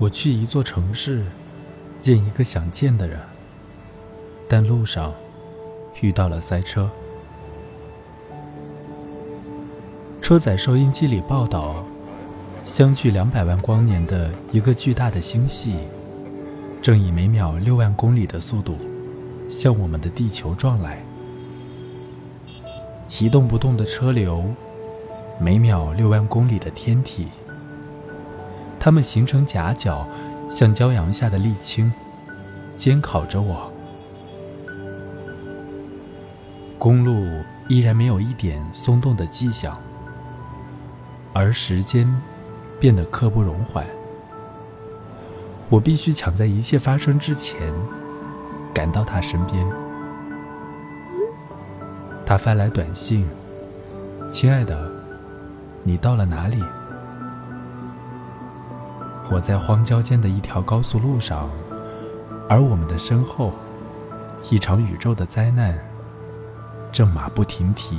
我去一座城市，见一个想见的人，但路上遇到了塞车。车载收音机里报道，相距两百万光年的一个巨大的星系，正以每秒六万公里的速度向我们的地球撞来。一动不动的车流，每秒六万公里的天体。它们形成夹角，像骄阳下的沥青，煎烤着我。公路依然没有一点松动的迹象，而时间变得刻不容缓。我必须抢在一切发生之前赶到他身边。他发来短信：“亲爱的，你到了哪里？”我在荒郊间的一条高速路上，而我们的身后，一场宇宙的灾难正马不停蹄。